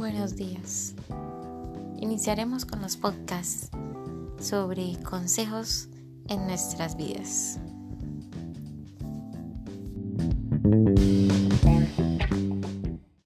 Buenos días. Iniciaremos con los podcasts sobre consejos en nuestras vidas.